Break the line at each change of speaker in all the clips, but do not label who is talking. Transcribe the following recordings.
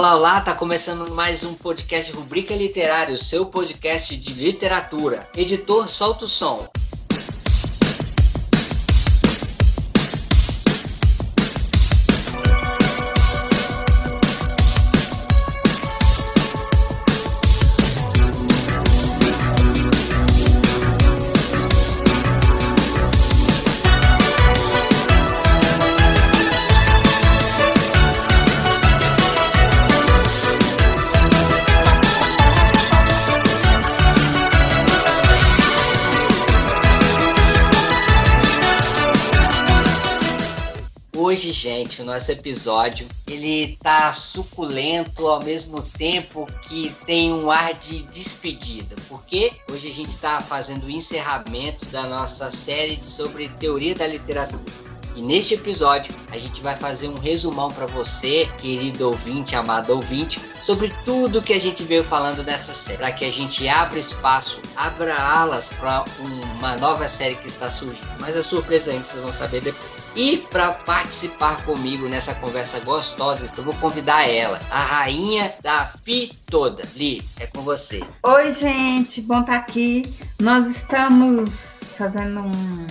Olá, olá! Tá começando mais um podcast Rubrica Literário, seu podcast de literatura. Editor, solta o som. Hoje, gente, o nosso episódio ele tá suculento ao mesmo tempo que tem um ar de despedida, porque hoje a gente está fazendo o encerramento da nossa série sobre teoria da literatura. E neste episódio a gente vai fazer um resumão para você, querido ouvinte, amado ouvinte, sobre tudo que a gente veio falando nessa série, para que a gente abra espaço, abra alas para uma nova série que está surgindo. Mas a surpresa ainda vocês vão saber depois. E para participar comigo nessa conversa gostosa, eu vou convidar ela, a rainha da Pi toda. Li, é com você.
Oi, gente, bom estar tá aqui. Nós estamos fazendo um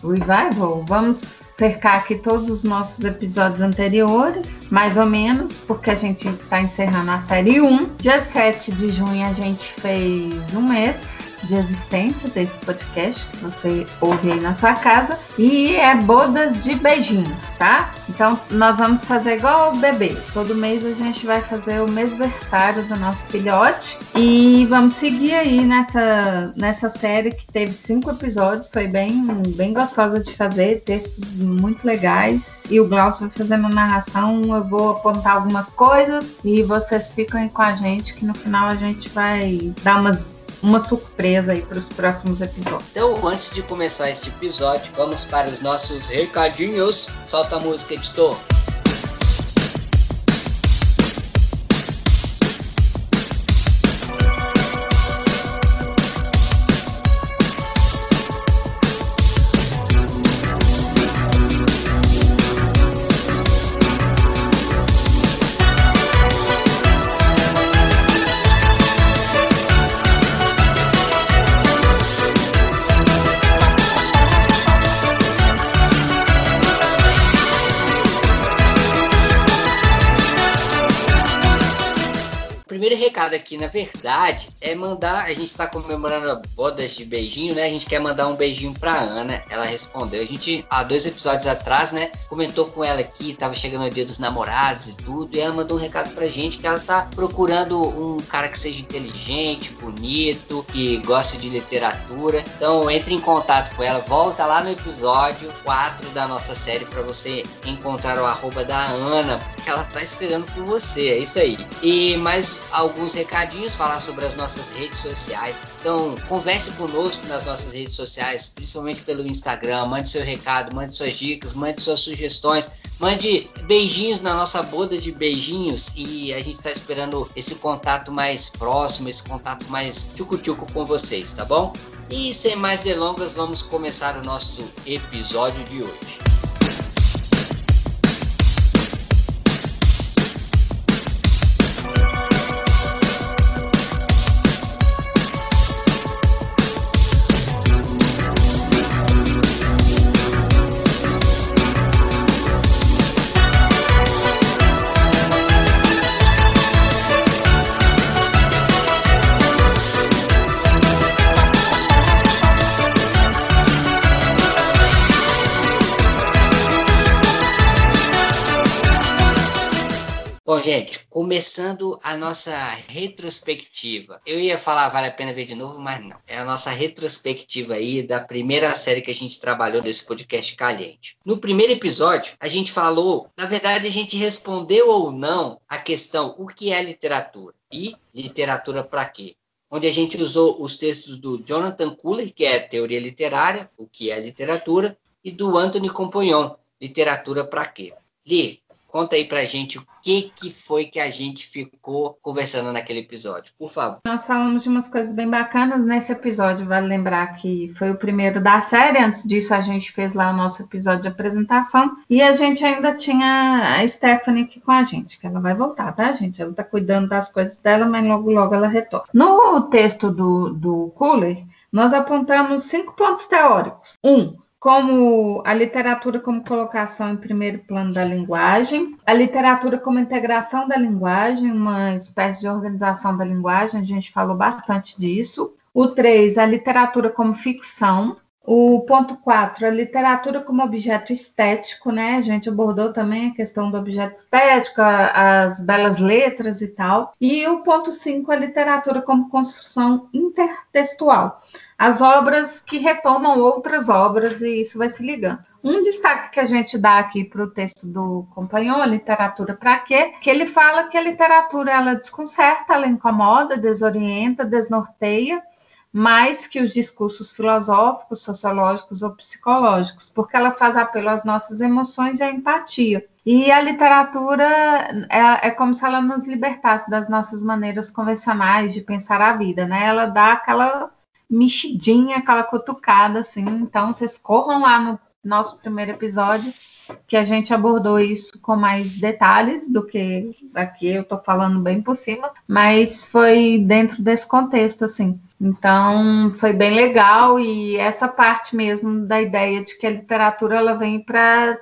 revival. Vamos cercar aqui todos os nossos episódios anteriores, mais ou menos, porque a gente está encerrando a série 1. Dia 7 de junho a gente fez um mês de existência desse podcast que você ouve aí na sua casa. E é bodas de beijinhos, tá? Então nós vamos fazer igual o bebê. Todo mês a gente vai fazer o mêsversário do nosso filhote. E vamos seguir aí nessa, nessa série que teve cinco episódios. Foi bem, bem gostosa de fazer, textos muito legais. E o Glaucio vai fazendo a narração. Eu vou apontar algumas coisas e vocês ficam aí com a gente que no final a gente vai dar umas uma surpresa aí para os próximos episódios.
Então, antes de começar este episódio, vamos para os nossos recadinhos. Solta a música, editor. Na verdade, é mandar. A gente está comemorando bodas de beijinho, né? A gente quer mandar um beijinho pra Ana. Ela respondeu. A gente, há dois episódios atrás, né? Comentou com ela aqui, tava chegando o dia dos namorados e tudo. E ela mandou um recado pra gente que ela tá procurando um cara que seja inteligente, bonito, que goste de literatura. Então, entre em contato com ela. Volta lá no episódio 4 da nossa série para você encontrar o arroba da Ana. Ela tá esperando por você. É isso aí. E mais alguns alguns recadinhos, falar sobre as nossas redes sociais. Então, converse conosco nas nossas redes sociais, principalmente pelo Instagram. Mande seu recado, mande suas dicas, mande suas sugestões, mande beijinhos na nossa boda de beijinhos e a gente está esperando esse contato mais próximo, esse contato mais tchucu-tchucu com vocês, tá bom? E sem mais delongas, vamos começar o nosso episódio de hoje. Começando a nossa retrospectiva. Eu ia falar vale a pena ver de novo, mas não. É a nossa retrospectiva aí da primeira série que a gente trabalhou nesse podcast caliente. No primeiro episódio, a gente falou, na verdade, a gente respondeu ou não a questão o que é literatura e literatura para quê? Onde a gente usou os textos do Jonathan Kuller, que é teoria literária, o que é literatura, e do Anthony Compagnon, literatura para quê? Li, Conta aí pra gente o que, que foi que a gente ficou conversando naquele episódio, por favor.
Nós falamos de umas coisas bem bacanas nesse episódio, vale lembrar que foi o primeiro da série, antes disso a gente fez lá o nosso episódio de apresentação, e a gente ainda tinha a Stephanie aqui com a gente, que ela vai voltar, tá, gente? Ela tá cuidando das coisas dela, mas logo logo ela retorna. No texto do, do Cooler, nós apontamos cinco pontos teóricos. Um, como a literatura como colocação em primeiro plano da linguagem, a literatura como integração da linguagem, uma espécie de organização da linguagem, a gente falou bastante disso. O 3, a literatura como ficção. O ponto 4, a literatura como objeto estético, né? A gente abordou também a questão do objeto estético, as belas letras e tal. E o ponto 5, a literatura como construção intertextual as obras que retomam outras obras e isso vai se ligando. Um destaque que a gente dá aqui para o texto do Companhão, a literatura para quê? Que ele fala que a literatura ela desconcerta, ela incomoda, desorienta, desnorteia, mais que os discursos filosóficos, sociológicos ou psicológicos, porque ela faz apelo às nossas emoções e à empatia. E a literatura é, é, como se ela nos libertasse das nossas maneiras convencionais de pensar a vida, né? Ela dá aquela mexidinha, aquela cutucada, assim. Então, vocês corram lá no nosso primeiro episódio, que a gente abordou isso com mais detalhes do que aqui eu tô falando bem por cima, mas foi dentro desse contexto, assim. Então, foi bem legal e essa parte mesmo da ideia de que a literatura ela vem para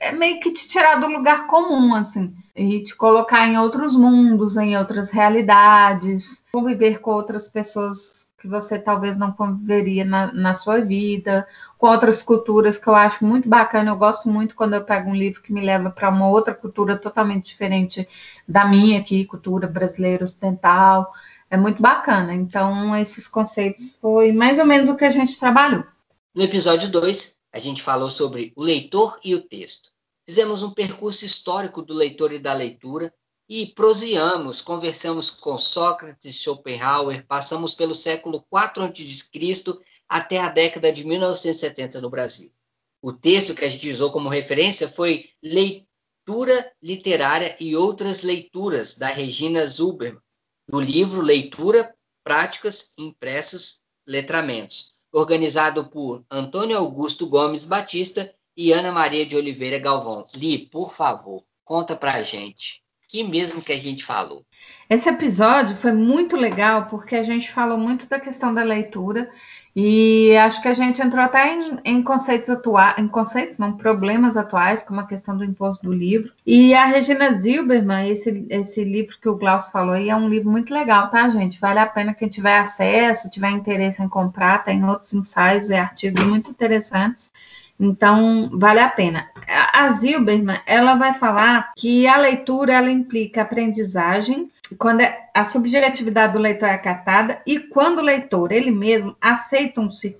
é meio que te tirar do lugar comum, assim, e te colocar em outros mundos, em outras realidades, conviver com outras pessoas que você talvez não conviveria na, na, sua vida, com outras culturas que eu acho muito bacana. Eu gosto muito quando eu pego um livro que me leva para uma outra cultura totalmente diferente da minha aqui, cultura brasileira ocidental. É muito bacana. Então, esses conceitos foi mais ou menos o que a gente trabalhou.
No episódio 2, a gente falou sobre o leitor e o texto. Fizemos um percurso histórico do leitor e da leitura, e proseamos, conversamos com Sócrates, Schopenhauer, passamos pelo século IV a.C. até a década de 1970 no Brasil. O texto que a gente usou como referência foi Leitura Literária e Outras Leituras, da Regina Zuberman, do livro Leitura, Práticas, Impressos, Letramentos, organizado por Antônio Augusto Gomes Batista e Ana Maria de Oliveira Galvão. Li, por favor, conta pra gente que mesmo que a gente falou.
Esse episódio foi muito legal porque a gente falou muito da questão da leitura e acho que a gente entrou até em, em conceitos atuais, em conceitos, não, problemas atuais, como a questão do imposto do livro. E a Regina Zilberman, esse, esse livro que o Klaus falou aí, é um livro muito legal, tá, gente? Vale a pena quem tiver acesso, tiver interesse em comprar, tem outros ensaios e artigos muito interessantes. Então, vale a pena. A Zilberman, ela vai falar que a leitura, ela implica aprendizagem, quando é, a subjetividade do leitor é acatada e quando o leitor, ele mesmo, aceitam-se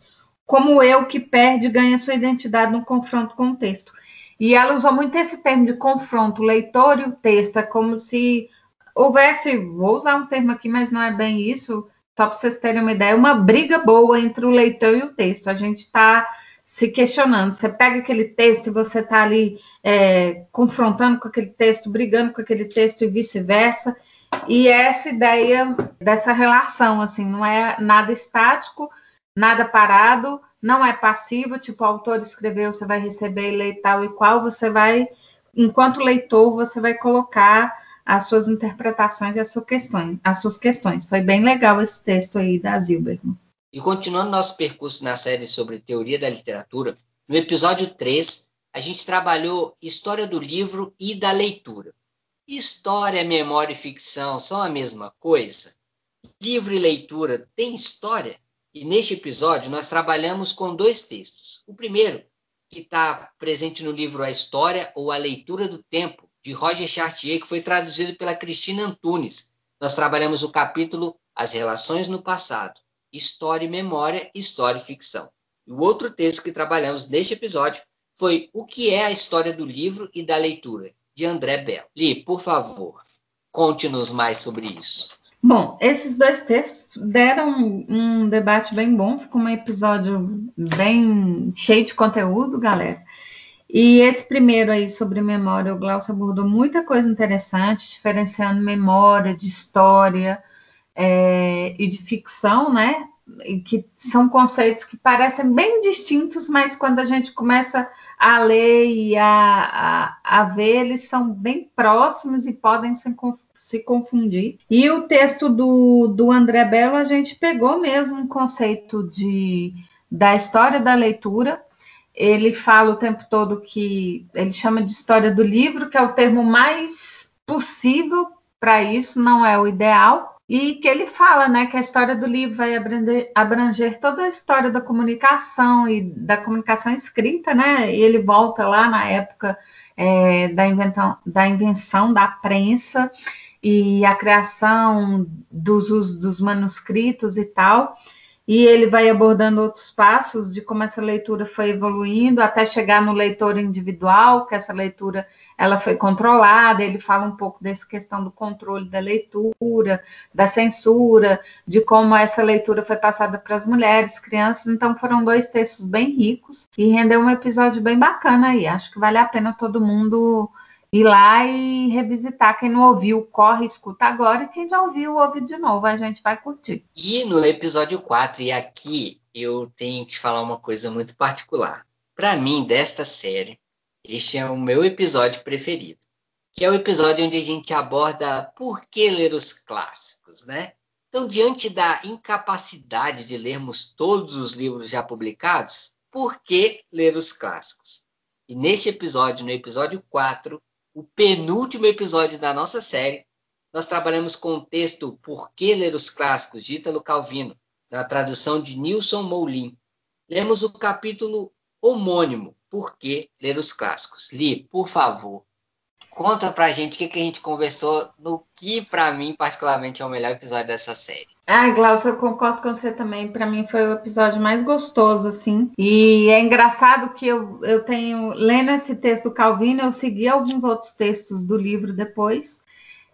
como eu que perde e ganha sua identidade no confronto com o texto. E ela usou muito esse termo de confronto, o leitor e o texto, é como se houvesse, vou usar um termo aqui, mas não é bem isso, só para vocês terem uma ideia, uma briga boa entre o leitor e o texto. A gente está se questionando. Você pega aquele texto e você está ali é, confrontando com aquele texto, brigando com aquele texto e vice-versa. E essa ideia dessa relação, assim, não é nada estático, nada parado, não é passivo, tipo, o autor escreveu, você vai receber e ler tal e qual, você vai, enquanto leitor, você vai colocar as suas interpretações e as suas questões. As suas questões. Foi bem legal esse texto aí da Zilberman.
E continuando nosso percurso na série sobre teoria da literatura, no episódio 3, a gente trabalhou história do livro e da leitura. História, memória e ficção são a mesma coisa? Livro e leitura têm história? E neste episódio nós trabalhamos com dois textos. O primeiro, que está presente no livro A História ou A Leitura do Tempo, de Roger Chartier, que foi traduzido pela Cristina Antunes. Nós trabalhamos o capítulo As Relações no Passado. História e Memória, História e Ficção. E o outro texto que trabalhamos neste episódio foi O que é a história do livro e da leitura, de André Bell. Li, por favor, conte-nos mais sobre isso.
Bom, esses dois textos deram um debate bem bom, ficou um episódio bem cheio de conteúdo, galera. E esse primeiro aí sobre memória, o Glaucio abordou muita coisa interessante, diferenciando memória de história é, e de ficção, né? que são conceitos que parecem bem distintos, mas quando a gente começa a ler e a, a, a ver, eles são bem próximos e podem se, se confundir. E o texto do, do André Bello, a gente pegou mesmo um conceito de, da história da leitura. Ele fala o tempo todo que ele chama de história do livro, que é o termo mais possível para isso, não é o ideal, e que ele fala né, que a história do livro vai abranger, abranger, toda a história da comunicação e da comunicação escrita, né? E ele volta lá na época é, da, inventão, da invenção da prensa e a criação dos dos manuscritos e tal. E ele vai abordando outros passos de como essa leitura foi evoluindo até chegar no leitor individual, que essa leitura ela foi controlada, ele fala um pouco dessa questão do controle da leitura, da censura, de como essa leitura foi passada para as mulheres, crianças. Então foram dois textos bem ricos e rendeu um episódio bem bacana aí. Acho que vale a pena todo mundo ir lá e revisitar. Quem não ouviu, corre, escuta agora, e quem já ouviu, ouve de novo, a gente vai curtir.
E no episódio 4, e aqui eu tenho que falar uma coisa muito particular. Para mim, desta série, este é o meu episódio preferido, que é o episódio onde a gente aborda por que ler os clássicos, né? Então, diante da incapacidade de lermos todos os livros já publicados, por que ler os clássicos? E neste episódio, no episódio 4, o penúltimo episódio da nossa série, nós trabalhamos com o texto Por que ler os clássicos, de Ítalo Calvino, na tradução de Nilson Moulin. Lemos o capítulo homônimo, por que ler os clássicos? Li, por favor, conta pra gente o que, que a gente conversou no que, para mim, particularmente, é o melhor episódio dessa série.
Ah, Glaucio, eu concordo com você também. Para mim foi o episódio mais gostoso, assim. E é engraçado que eu, eu tenho, lendo esse texto do Calvino, eu segui alguns outros textos do livro depois.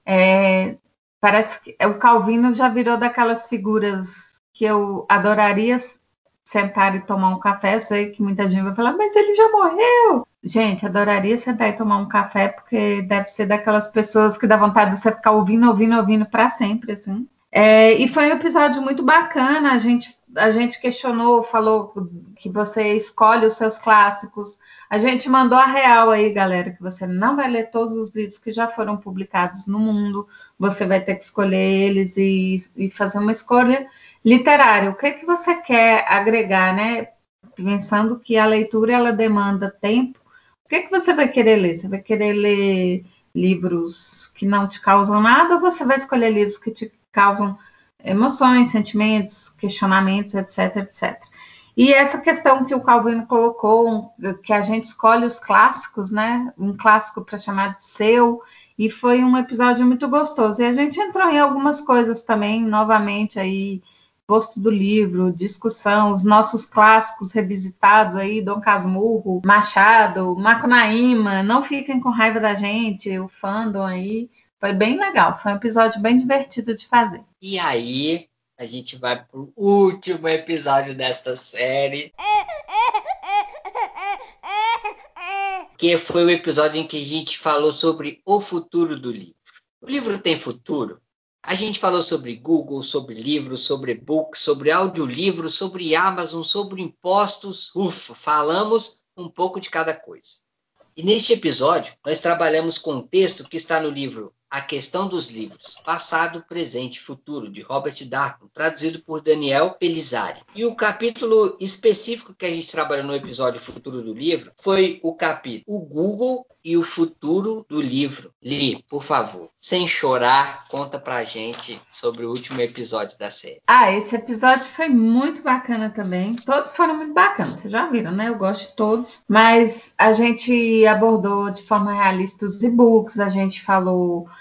É, parece que o Calvino já virou daquelas figuras que eu adoraria sentar e tomar um café. Sei que muita gente vai falar, mas ele já morreu. Gente, adoraria sentar e tomar um café, porque deve ser daquelas pessoas que dá vontade de você ficar ouvindo, ouvindo, ouvindo para sempre, assim. É, e foi um episódio muito bacana. A gente, a gente questionou, falou que você escolhe os seus clássicos. A gente mandou a real aí, galera, que você não vai ler todos os livros que já foram publicados no mundo. Você vai ter que escolher eles e, e fazer uma escolha literário, o que, que você quer agregar, né? Pensando que a leitura ela demanda tempo, que, que você vai querer ler? Você vai querer ler livros que não te causam nada ou você vai escolher livros que te causam emoções, sentimentos, questionamentos, etc, etc. E essa questão que o Calvino colocou, que a gente escolhe os clássicos, né? Um clássico para chamar de seu, e foi um episódio muito gostoso. E a gente entrou em algumas coisas também, novamente aí posto do livro, discussão, os nossos clássicos revisitados aí, Dom Casmurro, Machado, Macunaíma, não fiquem com raiva da gente, o fandom aí. Foi bem legal, foi um episódio bem divertido de fazer.
E aí, a gente vai pro último episódio desta série. Que foi o episódio em que a gente falou sobre o futuro do livro. O livro tem futuro? A gente falou sobre Google, sobre livros, sobre e-books, sobre audiolivros, sobre Amazon, sobre impostos. Ufa, falamos um pouco de cada coisa. E neste episódio, nós trabalhamos com um texto que está no livro A Questão dos Livros, Passado, Presente e Futuro, de Robert Darton, traduzido por Daniel Pelizari. E o capítulo específico que a gente trabalhou no episódio Futuro do Livro foi o capítulo O Google e o Futuro do Livro. Li, por favor, sem chorar, conta pra gente sobre o último episódio da série.
Ah, esse episódio foi muito bacana também. Todos foram muito bacanas, vocês já viram, né? Eu gosto de todos. Mas a gente abordou de forma realista os e-books, a gente falou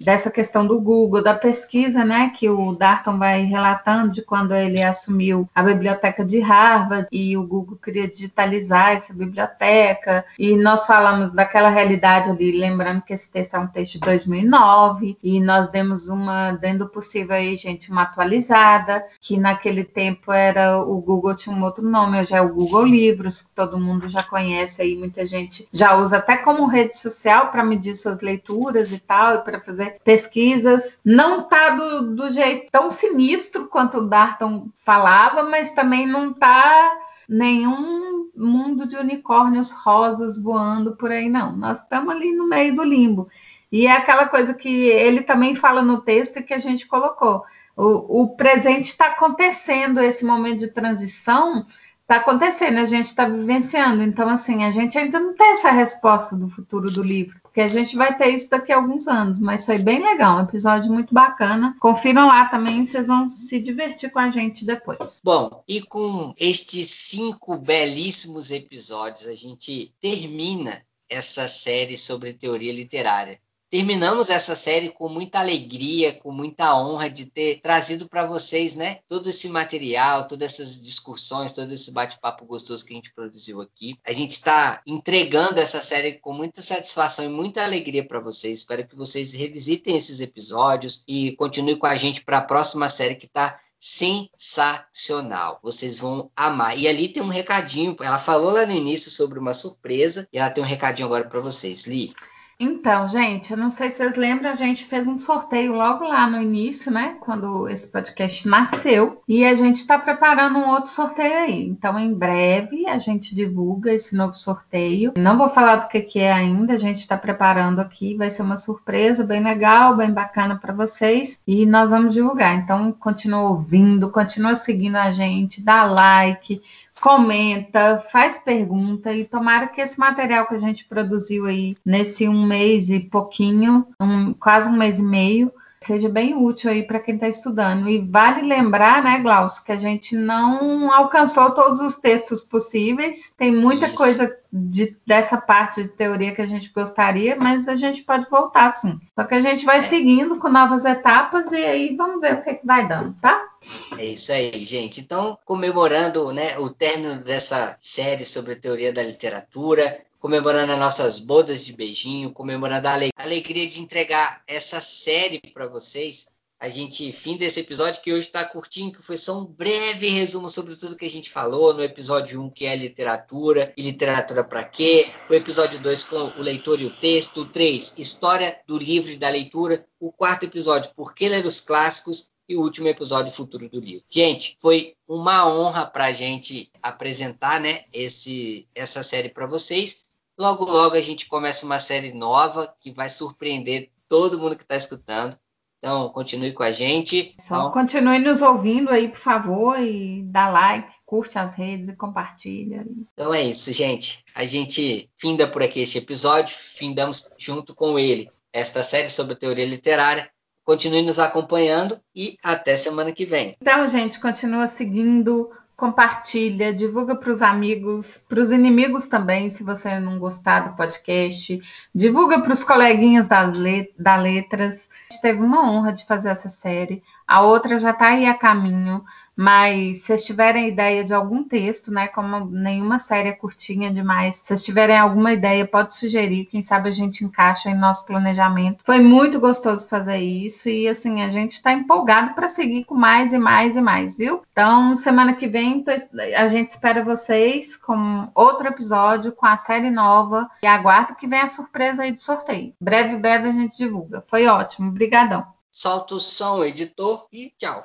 dessa questão do Google, da pesquisa, né, que o Darton vai relatando de quando ele assumiu a biblioteca de Harvard e o Google queria digitalizar essa biblioteca. E nós falamos daquela realidade ali, lembrando que esse texto é um texto de 2009 e nós demos uma, dentro possível aí, gente, uma atualizada, que naquele tempo era o Google tinha um outro nome, hoje é o Google Livros, que todo mundo já conhece aí, muita gente já usa até como rede social para medir suas leituras e tal, e para fazer pesquisas. Não tá do, do jeito tão sinistro quanto o Darton falava, mas também não tá nenhum mundo de unicórnios rosas voando por aí, não. Nós estamos ali no meio do limbo. E é aquela coisa que ele também fala no texto que a gente colocou. O, o presente está acontecendo, esse momento de transição está acontecendo, a gente está vivenciando. Então, assim, a gente ainda não tem essa resposta do futuro do livro porque a gente vai ter isso daqui a alguns anos, mas foi bem legal, um episódio muito bacana. Confiram lá também, vocês vão se divertir com a gente depois.
Bom, e com estes cinco belíssimos episódios, a gente termina essa série sobre teoria literária terminamos essa série com muita alegria, com muita honra de ter trazido para vocês, né, todo esse material, todas essas discussões, todo esse bate-papo gostoso que a gente produziu aqui. A gente está entregando essa série com muita satisfação e muita alegria para vocês. Espero que vocês revisitem esses episódios e continuem com a gente para a próxima série que está sensacional. Vocês vão amar. E ali tem um recadinho. Ela falou lá no início sobre uma surpresa e ela tem um recadinho agora para vocês. Li.
Então, gente, eu não sei se vocês lembram, a gente fez um sorteio logo lá no início, né? Quando esse podcast nasceu. E a gente está preparando um outro sorteio aí. Então, em breve, a gente divulga esse novo sorteio. Não vou falar do que, que é ainda, a gente está preparando aqui. Vai ser uma surpresa bem legal, bem bacana para vocês. E nós vamos divulgar. Então, continua ouvindo, continua seguindo a gente, dá like comenta, faz pergunta e tomara que esse material que a gente produziu aí nesse um mês e pouquinho, um, quase um mês e meio, seja bem útil aí para quem está estudando. E vale lembrar, né, Glaucio, que a gente não alcançou todos os textos possíveis. Tem muita Isso. coisa de, dessa parte de teoria que a gente gostaria, mas a gente pode voltar sim. Só que a gente vai é. seguindo com novas etapas e aí vamos ver o que, que vai dando, tá?
É isso aí, gente. Então, comemorando né, o término dessa série sobre a teoria da literatura, comemorando as nossas bodas de beijinho, comemorando a alegria de entregar essa série para vocês. A gente, fim desse episódio, que hoje está curtinho, que foi só um breve resumo sobre tudo que a gente falou no episódio 1, que é literatura, e literatura para quê? O episódio 2 com o leitor e o texto. O 3, história do livro e da leitura. O quarto episódio, por que ler os clássicos? e o último episódio Futuro do Livro. Gente, foi uma honra para a gente apresentar né, esse, essa série para vocês. Logo, logo a gente começa uma série nova que vai surpreender todo mundo que está escutando. Então, continue com a gente.
Só então, continue nos ouvindo aí, por favor, e dá like, curte as redes e compartilha.
Então é isso, gente. A gente finda por aqui este episódio, findamos junto com ele esta série sobre teoria literária. Continue nos acompanhando e até semana que vem.
Então, gente, continua seguindo, compartilha, divulga para os amigos, para os inimigos também, se você não gostar do podcast. Divulga para os coleguinhas das let da Letras. A gente teve uma honra de fazer essa série. A outra já está aí a caminho. Mas se vocês tiverem ideia de algum texto, né? Como nenhuma série é curtinha demais, se vocês tiverem alguma ideia, pode sugerir. Quem sabe a gente encaixa em nosso planejamento. Foi muito gostoso fazer isso e assim a gente está empolgado para seguir com mais e mais e mais, viu? Então semana que vem a gente espera vocês com outro episódio com a série nova e aguardo que venha a surpresa aí do sorteio. Breve, breve a gente divulga. Foi ótimo, brigadão.
Solta o som, editor, e tchau.